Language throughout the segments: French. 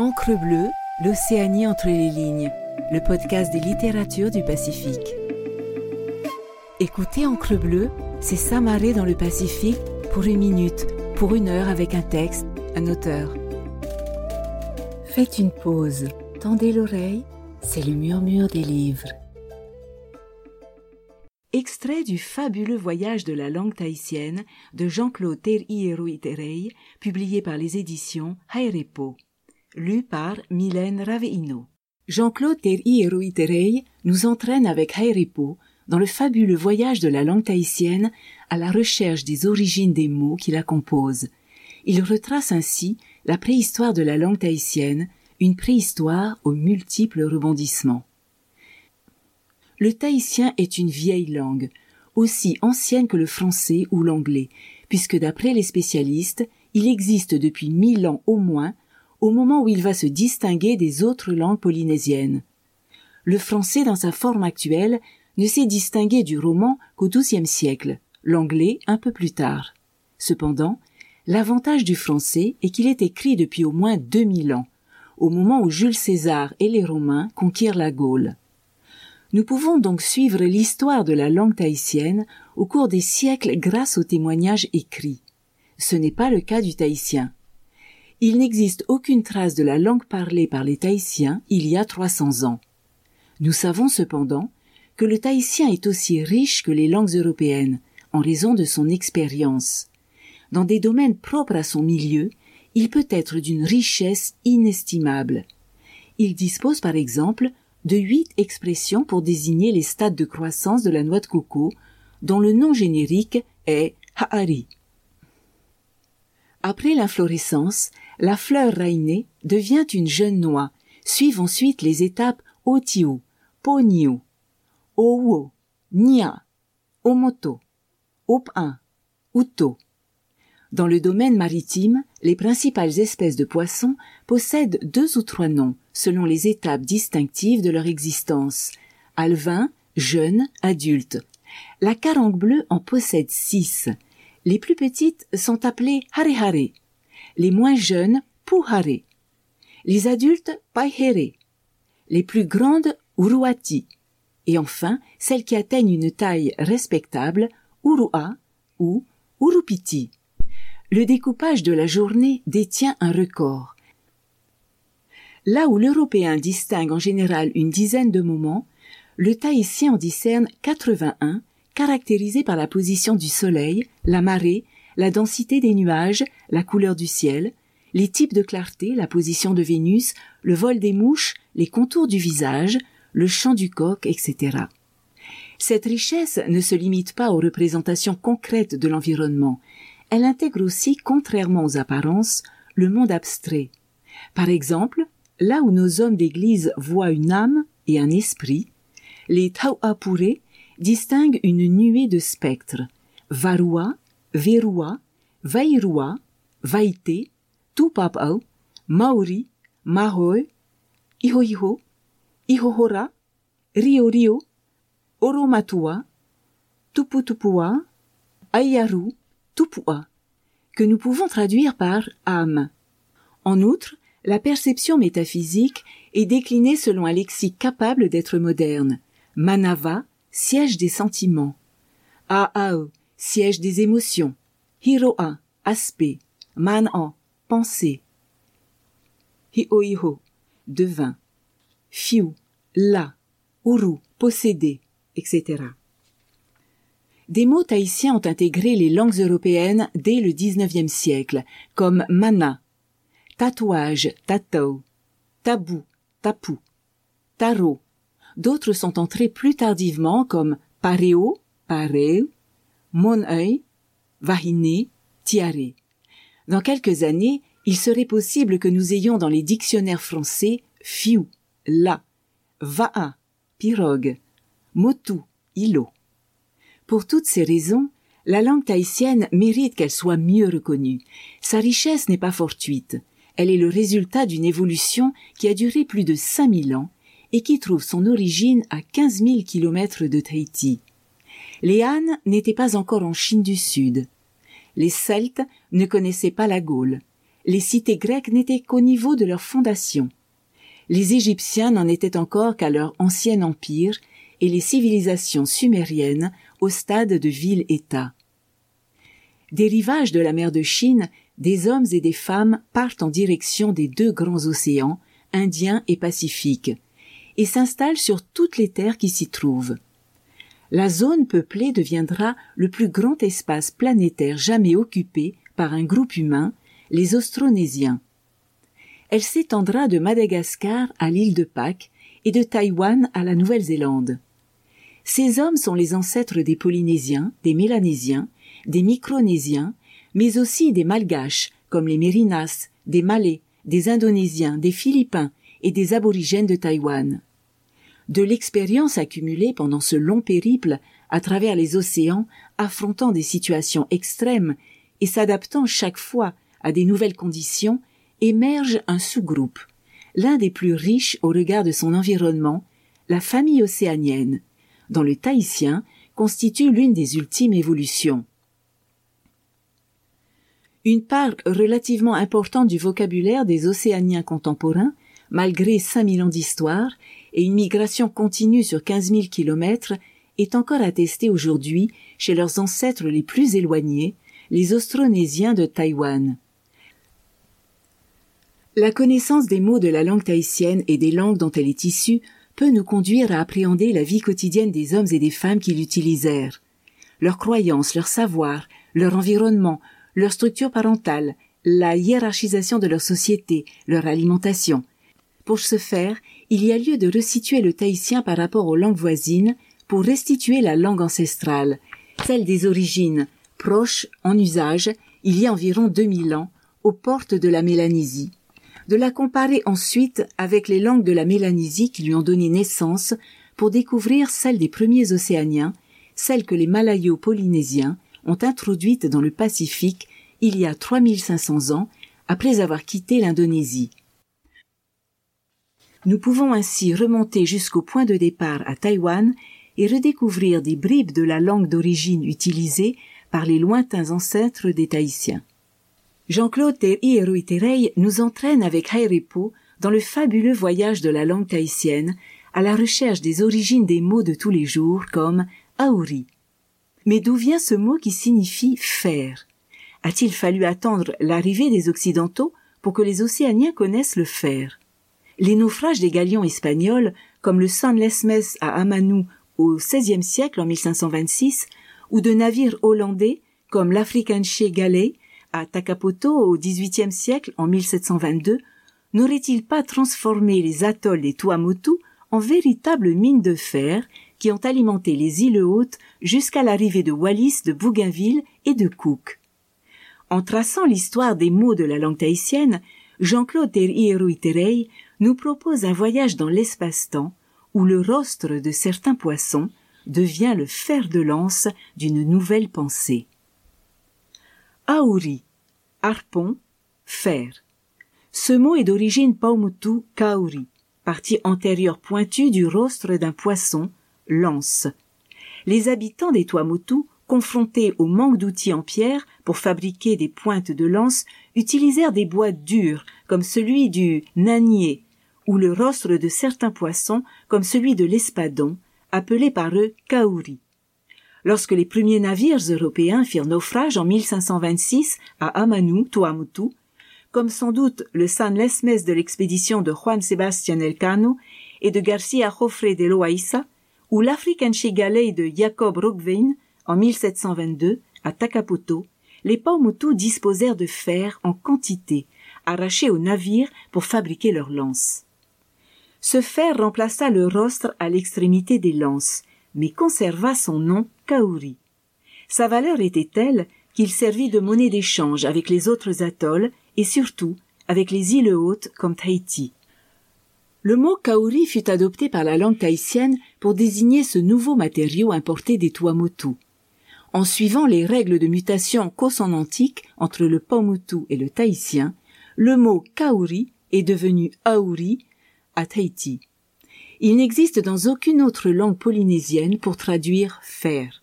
Encre bleue, l'Océanie entre les lignes, le podcast des littératures du Pacifique. Écoutez Encre bleue, c'est s'amarrer dans le Pacifique pour une minute, pour une heure avec un texte, un auteur. Faites une pause, tendez l'oreille, c'est le murmure des livres. Extrait du fabuleux voyage de la langue tahitienne de Jean-Claude Terhiero publié par les éditions Hairepo. Lu par Mylène Raveino. Jean-Claude Terhiero nous entraîne avec Hairepo dans le fabuleux voyage de la langue tahitienne à la recherche des origines des mots qui la composent. Il retrace ainsi la préhistoire de la langue tahitienne, une préhistoire aux multiples rebondissements. Le tahitien est une vieille langue, aussi ancienne que le français ou l'anglais, puisque d'après les spécialistes, il existe depuis mille ans au moins, au moment où il va se distinguer des autres langues polynésiennes. Le français dans sa forme actuelle ne s'est distingué du roman qu'au XIIe siècle, l'anglais un peu plus tard. Cependant, l'avantage du français est qu'il est écrit depuis au moins 2000 ans, au moment où Jules César et les Romains conquirent la Gaule. Nous pouvons donc suivre l'histoire de la langue tahitienne au cours des siècles grâce aux témoignages écrits. Ce n'est pas le cas du tahitien. Il n'existe aucune trace de la langue parlée par les Tahitiens il y a 300 ans. Nous savons cependant que le tahitien est aussi riche que les langues européennes, en raison de son expérience. Dans des domaines propres à son milieu, il peut être d'une richesse inestimable. Il dispose par exemple de huit expressions pour désigner les stades de croissance de la noix de coco, dont le nom générique est Ha'ari. Après l'inflorescence, la fleur rainée devient une jeune noix, suivent ensuite les étapes Otiu, Poniu, Owo, Nia, Omoto, Op1, Uto. Dans le domaine maritime, les principales espèces de poissons possèdent deux ou trois noms, selon les étapes distinctives de leur existence. Alvin, jeune, adulte. La carangue bleue en possède six. Les plus petites sont appelées harehare. Les moins jeunes, puhare. Les adultes, paihere. Les plus grandes, uruati. Et enfin, celles qui atteignent une taille respectable, urua ou urupiti. Le découpage de la journée détient un record. Là où l'Européen distingue en général une dizaine de moments, le Tahitien en discerne 81, caractérisés par la position du soleil, la marée, la densité des nuages, la couleur du ciel, les types de clarté, la position de Vénus, le vol des mouches, les contours du visage, le chant du coq, etc. Cette richesse ne se limite pas aux représentations concrètes de l'environnement, elle intègre aussi, contrairement aux apparences, le monde abstrait. Par exemple, Là où nos hommes d'église voient une âme et un esprit, les Tauapure distinguent une nuée de spectres. Varua, Verua, Vairua, Vaite, Tupapau, Maori, Mahoi, Ihoiho, Ihohora, Rio Rio, Oromatua, Tuputupua, Ayaru, Tupua, que nous pouvons traduire par âme. En outre, la perception métaphysique est déclinée selon un lexique capable d'être moderne. Manava, siège des sentiments. Aao, siège des émotions. Hiroa, aspect. Manan, pensée. Hioiho, devin. Fiu, la. Uru, possédé, etc. Des mots tahitiens ont intégré les langues européennes dès le XIXe siècle, comme mana, tatouage, tatou, tabou, tapou, tarot. D'autres sont entrés plus tardivement comme pareo, pareu, mon œil, vahiné, tiare. Dans quelques années, il serait possible que nous ayons dans les dictionnaires français fiu, la, va'a, pirogue, motu, ilo. Pour toutes ces raisons, la langue tahitienne mérite qu'elle soit mieux reconnue. Sa richesse n'est pas fortuite. Elle est le résultat d'une évolution qui a duré plus de 5000 ans et qui trouve son origine à 15 000 kilomètres de Tahiti. Les Han n'étaient pas encore en Chine du Sud. Les Celtes ne connaissaient pas la Gaule. les cités grecques n'étaient qu'au niveau de leur fondation. Les Égyptiens n'en étaient encore qu'à leur ancien empire et les civilisations sumériennes au stade de ville-État. Des rivages de la mer de Chine, des hommes et des femmes partent en direction des deux grands océans, Indien et Pacifique, et s'installent sur toutes les terres qui s'y trouvent. La zone peuplée deviendra le plus grand espace planétaire jamais occupé par un groupe humain, les Austronésiens. Elle s'étendra de Madagascar à l'île de Pâques et de Taïwan à la Nouvelle-Zélande. Ces hommes sont les ancêtres des Polynésiens, des Mélanésiens, des Micronésiens, mais aussi des Malgaches, comme les Mérinas, des Malais, des Indonésiens, des Philippins et des aborigènes de Taïwan. De l'expérience accumulée pendant ce long périple à travers les océans, affrontant des situations extrêmes et s'adaptant chaque fois à des nouvelles conditions, émerge un sous-groupe, l'un des plus riches au regard de son environnement, la famille océanienne, dont le tahitien constitue l'une des ultimes évolutions. Une part relativement importante du vocabulaire des océaniens contemporains, malgré 5000 ans d'histoire et une migration continue sur 15 000 kilomètres, est encore attestée aujourd'hui chez leurs ancêtres les plus éloignés, les Austronésiens de Taïwan. La connaissance des mots de la langue tahitienne et des langues dont elle est issue peut nous conduire à appréhender la vie quotidienne des hommes et des femmes qui l'utilisèrent. Leurs croyances, leur savoir, leur environnement, leur structure parentale, la hiérarchisation de leur société, leur alimentation. Pour ce faire, il y a lieu de resituer le tahitien par rapport aux langues voisines pour restituer la langue ancestrale, celle des origines, proche en usage il y a environ 2000 ans, aux portes de la Mélanésie, de la comparer ensuite avec les langues de la Mélanésie qui lui ont donné naissance pour découvrir celles des premiers océaniens, celles que les Malayo-Polynésiens ont introduites dans le Pacifique il y a 3500 ans après avoir quitté l'Indonésie. Nous pouvons ainsi remonter jusqu'au point de départ à Taïwan et redécouvrir des bribes de la langue d'origine utilisée par les lointains ancêtres des Tahitiens. Jean-Claude Terry nous entraîne avec Hairepo dans le fabuleux voyage de la langue tahitienne à la recherche des origines des mots de tous les jours comme Auri. Mais d'où vient ce mot qui signifie faire? A-t-il fallu attendre l'arrivée des Occidentaux pour que les Océaniens connaissent le fer Les naufrages des galions espagnols, comme le San Lesmes à Amanu au XVIe siècle en 1526, ou de navires hollandais comme l'Africansche Galley à Takapoto au XVIIIe siècle en 1722 n'auraient-ils pas transformé les atolls des Tuamotu en véritables mines de fer qui ont alimenté les îles hautes jusqu'à l'arrivée de Wallis, de Bougainville et de Cook? En traçant l'histoire des mots de la langue tahitienne, Jean-Claude nous propose un voyage dans l'espace-temps où le rostre de certains poissons devient le fer de lance d'une nouvelle pensée. Auri, harpon, fer. Ce mot est d'origine Paumutu Kauri, partie antérieure pointue du rostre d'un poisson, lance. Les habitants des Tuamotu, confrontés au manque d'outils en pierre pour fabriquer des pointes de lance, utilisèrent des bois durs comme celui du ou le rostre de certains poissons comme celui de l'espadon, appelé par eux kauri. Lorsque les premiers navires européens firent naufrage en 1526 à Amanu, Tuamotu, comme sans doute le San Lesmes de l'expédition de Juan Sebastián Elcano et de Garcia Jofre de Loaiza, ou l'Africansche Galley de Jacob Roggeveen en 1722 à Takapoto, les Paumotu disposèrent de fer en quantité, arraché aux navires pour fabriquer leurs lances. Ce fer remplaça le rostre à l'extrémité des lances, mais conserva son nom Kauri. Sa valeur était telle qu'il servit de monnaie d'échange avec les autres atolls et surtout avec les îles hautes comme Tahiti. Le mot kauri fut adopté par la langue tahitienne pour désigner ce nouveau matériau importé des Tuamotu. En suivant les règles de mutation consonantique entre le Paumotu et le tahitien, le mot kauri est devenu auri à Tahiti. Il n'existe dans aucune autre langue polynésienne pour traduire faire.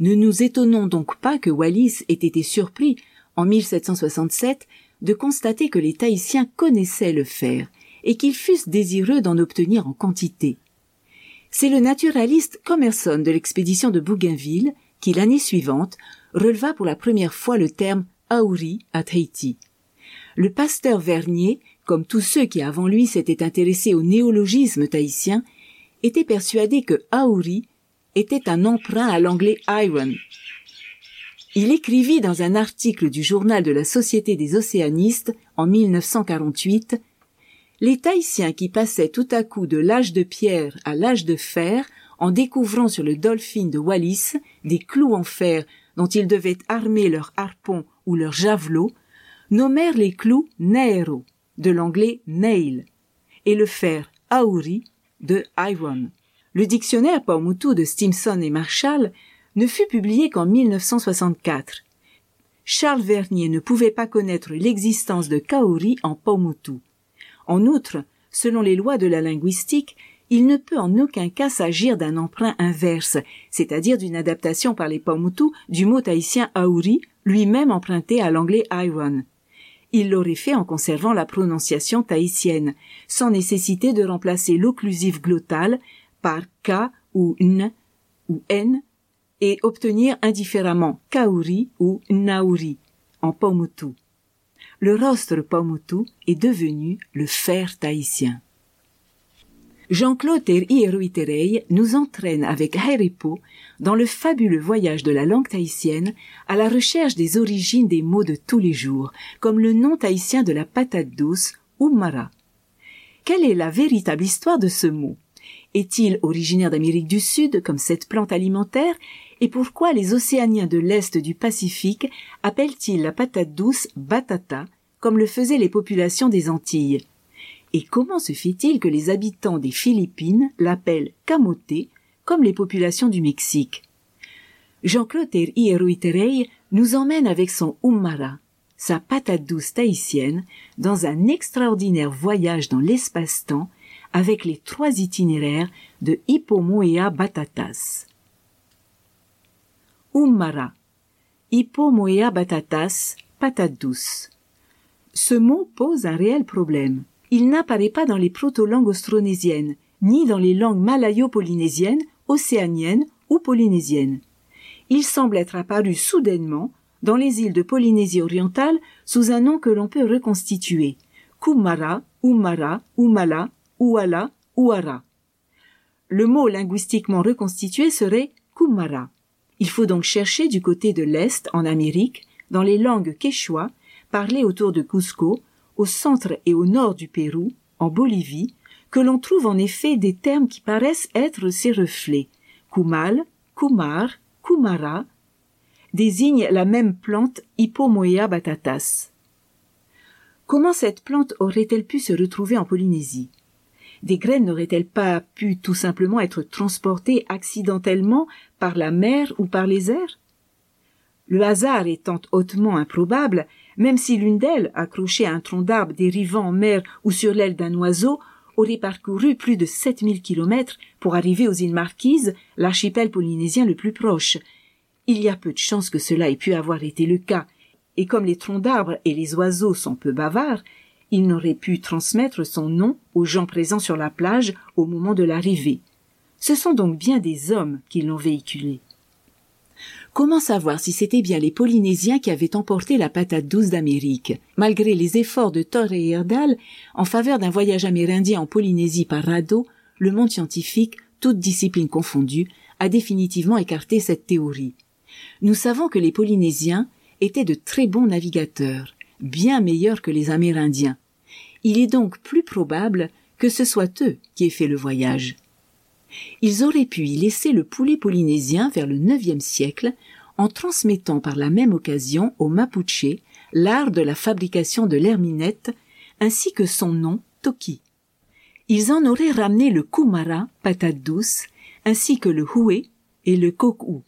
Ne nous étonnons donc pas que Wallis ait été surpris en 1767 de constater que les Tahitiens connaissaient le fer et qu'ils fussent désireux d'en obtenir en quantité. C'est le naturaliste Commerson de l'expédition de Bougainville qui, l'année suivante, releva pour la première fois le terme Aouri à Tahiti. Le pasteur Vernier, comme tous ceux qui avant lui s'étaient intéressés au néologisme tahitien, était persuadé que Aouri était un emprunt à l'anglais iron. Il écrivit dans un article du journal de la Société des océanistes en 1948 Les Tahitiens qui passaient tout à coup de l'âge de pierre à l'âge de fer en découvrant sur le dolphin de Wallis des clous en fer dont ils devaient armer leurs harpons ou leurs javelots, nommèrent les clous Naero, de l'anglais nail, et le fer Auri, de iron. Le dictionnaire Paumotu de Stimson et Marshall ne fut publié qu'en 1964. Charles Vernier ne pouvait pas connaître l'existence de Kaori en Paumotu. En outre, selon les lois de la linguistique, il ne peut en aucun cas s'agir d'un emprunt inverse, c'est-à-dire d'une adaptation par les Paumotu du mot tahitien Auri, lui-même emprunté à l'anglais iron. Il l'aurait fait en conservant la prononciation tahitienne, sans nécessité de remplacer l'occlusive glottale par K ou N ou N et obtenir indifféremment Kauri ou Nauri en Paumotu. Le rostre Paumotu est devenu le fer tahitien. Jean-Claude Hieruiterei nous entraîne avec Heripo dans le fabuleux voyage de la langue tahitienne à la recherche des origines des mots de tous les jours, comme le nom tahitien de la patate douce, Umara. Quelle est la véritable histoire de ce mot? Est-il originaire d'Amérique du Sud comme cette plante alimentaire? Et pourquoi les océaniens de l'Est du Pacifique appellent-ils la patate douce batata comme le faisaient les populations des Antilles? Et comment se fait-il que les habitants des Philippines l'appellent camoté, comme les populations du Mexique? Jean-Claude Hieruiterei nous emmène avec son Umara, sa patate douce tahitienne, dans un extraordinaire voyage dans l'espace-temps avec les trois itinéraires de Hippomoea Batatas. Umara, Hippomoea Batatas, patate douce. Ce mot pose un réel problème il n'apparaît pas dans les proto-langues austronésiennes, ni dans les langues malayo-polynésiennes, océaniennes ou polynésiennes. Il semble être apparu soudainement dans les îles de Polynésie orientale sous un nom que l'on peut reconstituer. Kumara, Umara, Umala, Uala, Uara. Le mot linguistiquement reconstitué serait Kumara. Il faut donc chercher du côté de l'Est, en Amérique, dans les langues quechua, parlées autour de Cusco, au centre et au nord du Pérou, en Bolivie, que l'on trouve en effet des termes qui paraissent être ses reflets. Kumal, Kumar, Kumara désignent la même plante Hippomoea batatas. Comment cette plante aurait-elle pu se retrouver en Polynésie? Des graines n'auraient-elles pas pu tout simplement être transportées accidentellement par la mer ou par les airs? Le hasard étant hautement improbable, même si l'une d'elles, accrochée à un tronc d'arbre dérivant en mer ou sur l'aile d'un oiseau, aurait parcouru plus de 7000 kilomètres pour arriver aux îles Marquises, l'archipel polynésien le plus proche. Il y a peu de chances que cela ait pu avoir été le cas, et comme les troncs d'arbres et les oiseaux sont peu bavards, il n'aurait pu transmettre son nom aux gens présents sur la plage au moment de l'arrivée. Ce sont donc bien des hommes qui l'ont véhiculé. Comment savoir si c'était bien les Polynésiens qui avaient emporté la patate douce d'Amérique? Malgré les efforts de Thor et Herdal en faveur d'un voyage amérindien en Polynésie par radeau, le monde scientifique, toute discipline confondue, a définitivement écarté cette théorie. Nous savons que les Polynésiens étaient de très bons navigateurs, bien meilleurs que les Amérindiens. Il est donc plus probable que ce soit eux qui aient fait le voyage. Ils auraient pu y laisser le poulet polynésien vers le IXe siècle en transmettant par la même occasion aux Mapuche l'art de la fabrication de l'herminette ainsi que son nom Toki. Ils en auraient ramené le kumara, patate douce, ainsi que le houé et le kokou,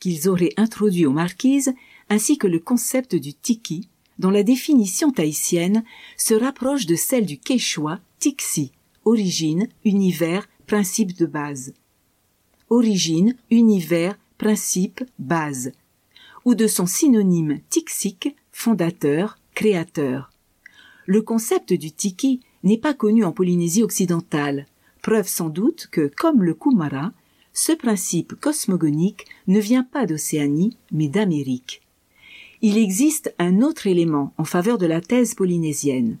qu'ils auraient introduit aux marquises, ainsi que le concept du tiki, dont la définition tahitienne se rapproche de celle du quechua tixi, origine, univers, principe de base. Origine, univers, principe, base. Ou de son synonyme tixique, fondateur, créateur. Le concept du tiki n'est pas connu en Polynésie occidentale, preuve sans doute que, comme le kumara, ce principe cosmogonique ne vient pas d'Océanie, mais d'Amérique. Il existe un autre élément en faveur de la thèse polynésienne.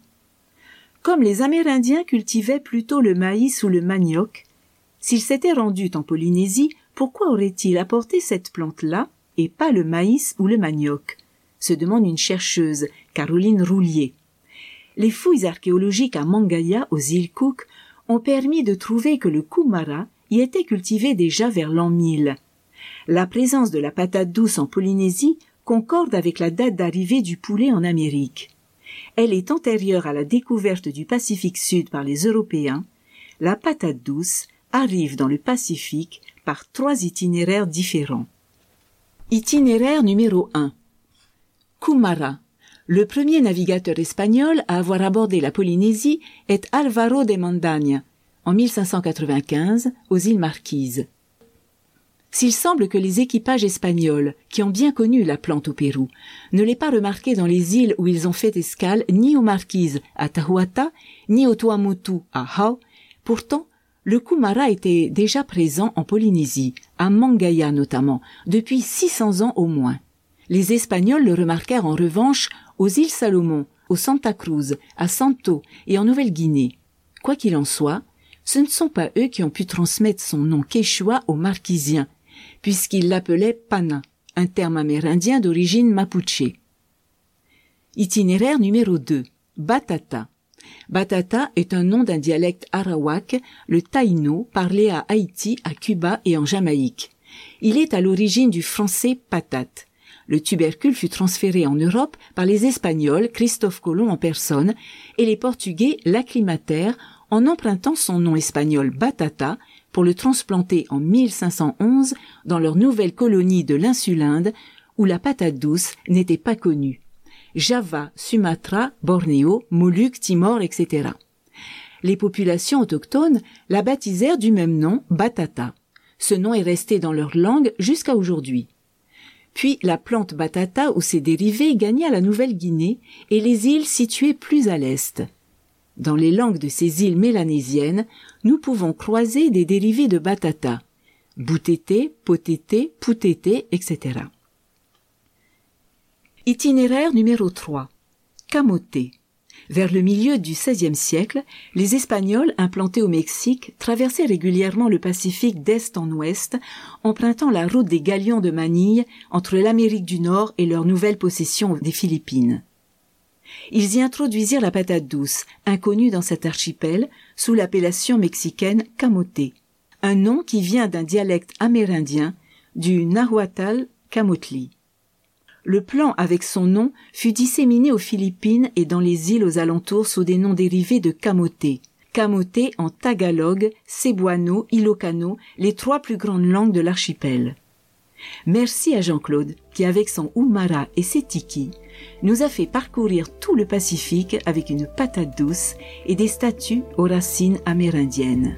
Comme les Amérindiens cultivaient plutôt le maïs ou le manioc, s'ils s'étaient rendus en Polynésie, pourquoi auraient-ils apporté cette plante-là et pas le maïs ou le manioc? se demande une chercheuse, Caroline Roulier. Les fouilles archéologiques à Mangaya, aux îles Cook, ont permis de trouver que le kumara y était cultivé déjà vers l'an 1000. La présence de la patate douce en Polynésie concorde avec la date d'arrivée du poulet en Amérique. Elle est antérieure à la découverte du Pacifique Sud par les Européens. La patate douce arrive dans le Pacifique par trois itinéraires différents. Itinéraire numéro 1. Kumara. Le premier navigateur espagnol à avoir abordé la Polynésie est Alvaro de Mondagne, en 1595, aux îles Marquises. S'il semble que les équipages espagnols, qui ont bien connu la plante au Pérou, ne l'aient pas remarqué dans les îles où ils ont fait escale ni aux Marquises à Tahuata, ni au Tuamotu à Hau, pourtant, le Kumara était déjà présent en Polynésie, à Mangaya notamment, depuis 600 ans au moins. Les Espagnols le remarquèrent en revanche aux îles Salomon, au Santa Cruz, à Santo et en Nouvelle-Guinée. Quoi qu'il en soit, ce ne sont pas eux qui ont pu transmettre son nom quechua aux Marquisiens, puisqu'ils l'appelaient Pana, un terme amérindien d'origine mapuche. Itinéraire numéro 2. Batata. Batata est un nom d'un dialecte arawak, le taïno, parlé à Haïti, à Cuba et en Jamaïque. Il est à l'origine du français patate. Le tubercule fut transféré en Europe par les Espagnols, Christophe Colomb en personne, et les Portugais l'acclimatèrent en empruntant son nom espagnol batata pour le transplanter en 1511 dans leur nouvelle colonie de l'insulinde où la patate douce n'était pas connue. Java, Sumatra, Bornéo, Moluques, Timor, etc. Les populations autochtones la baptisèrent du même nom batata. Ce nom est resté dans leur langue jusqu'à aujourd'hui. Puis la plante batata ou ses dérivés gagna la Nouvelle-Guinée et les îles situées plus à l'est. Dans les langues de ces îles mélanésiennes, nous pouvons croiser des dérivés de batata, boutété, potété, poutété, etc. Itinéraire numéro 3. Camoté. Vers le milieu du XVIe siècle, les Espagnols implantés au Mexique traversaient régulièrement le Pacifique d'est en ouest, empruntant la route des galions de Manille entre l'Amérique du Nord et leur nouvelle possession des Philippines. Ils y introduisirent la patate douce, inconnue dans cet archipel, sous l'appellation mexicaine camoté, un nom qui vient d'un dialecte amérindien du nahuatl camotli. Le plan avec son nom fut disséminé aux Philippines et dans les îles aux alentours sous des noms dérivés de camoté. Camoté en tagalog, cebuano, ilocano, les trois plus grandes langues de l'archipel. Merci à Jean-Claude qui, avec son Umara et ses tiki, nous a fait parcourir tout le Pacifique avec une patate douce et des statues aux racines amérindiennes.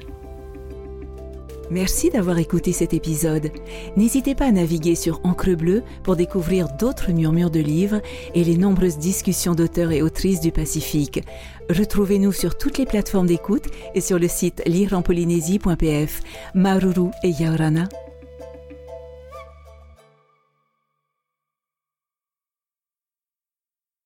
Merci d'avoir écouté cet épisode. N'hésitez pas à naviguer sur Encre Bleue pour découvrir d'autres murmures de livres et les nombreuses discussions d'auteurs et autrices du Pacifique. Retrouvez-nous sur toutes les plateformes d'écoute et sur le site lireenpolynésie.pf. Maruru et Yaorana.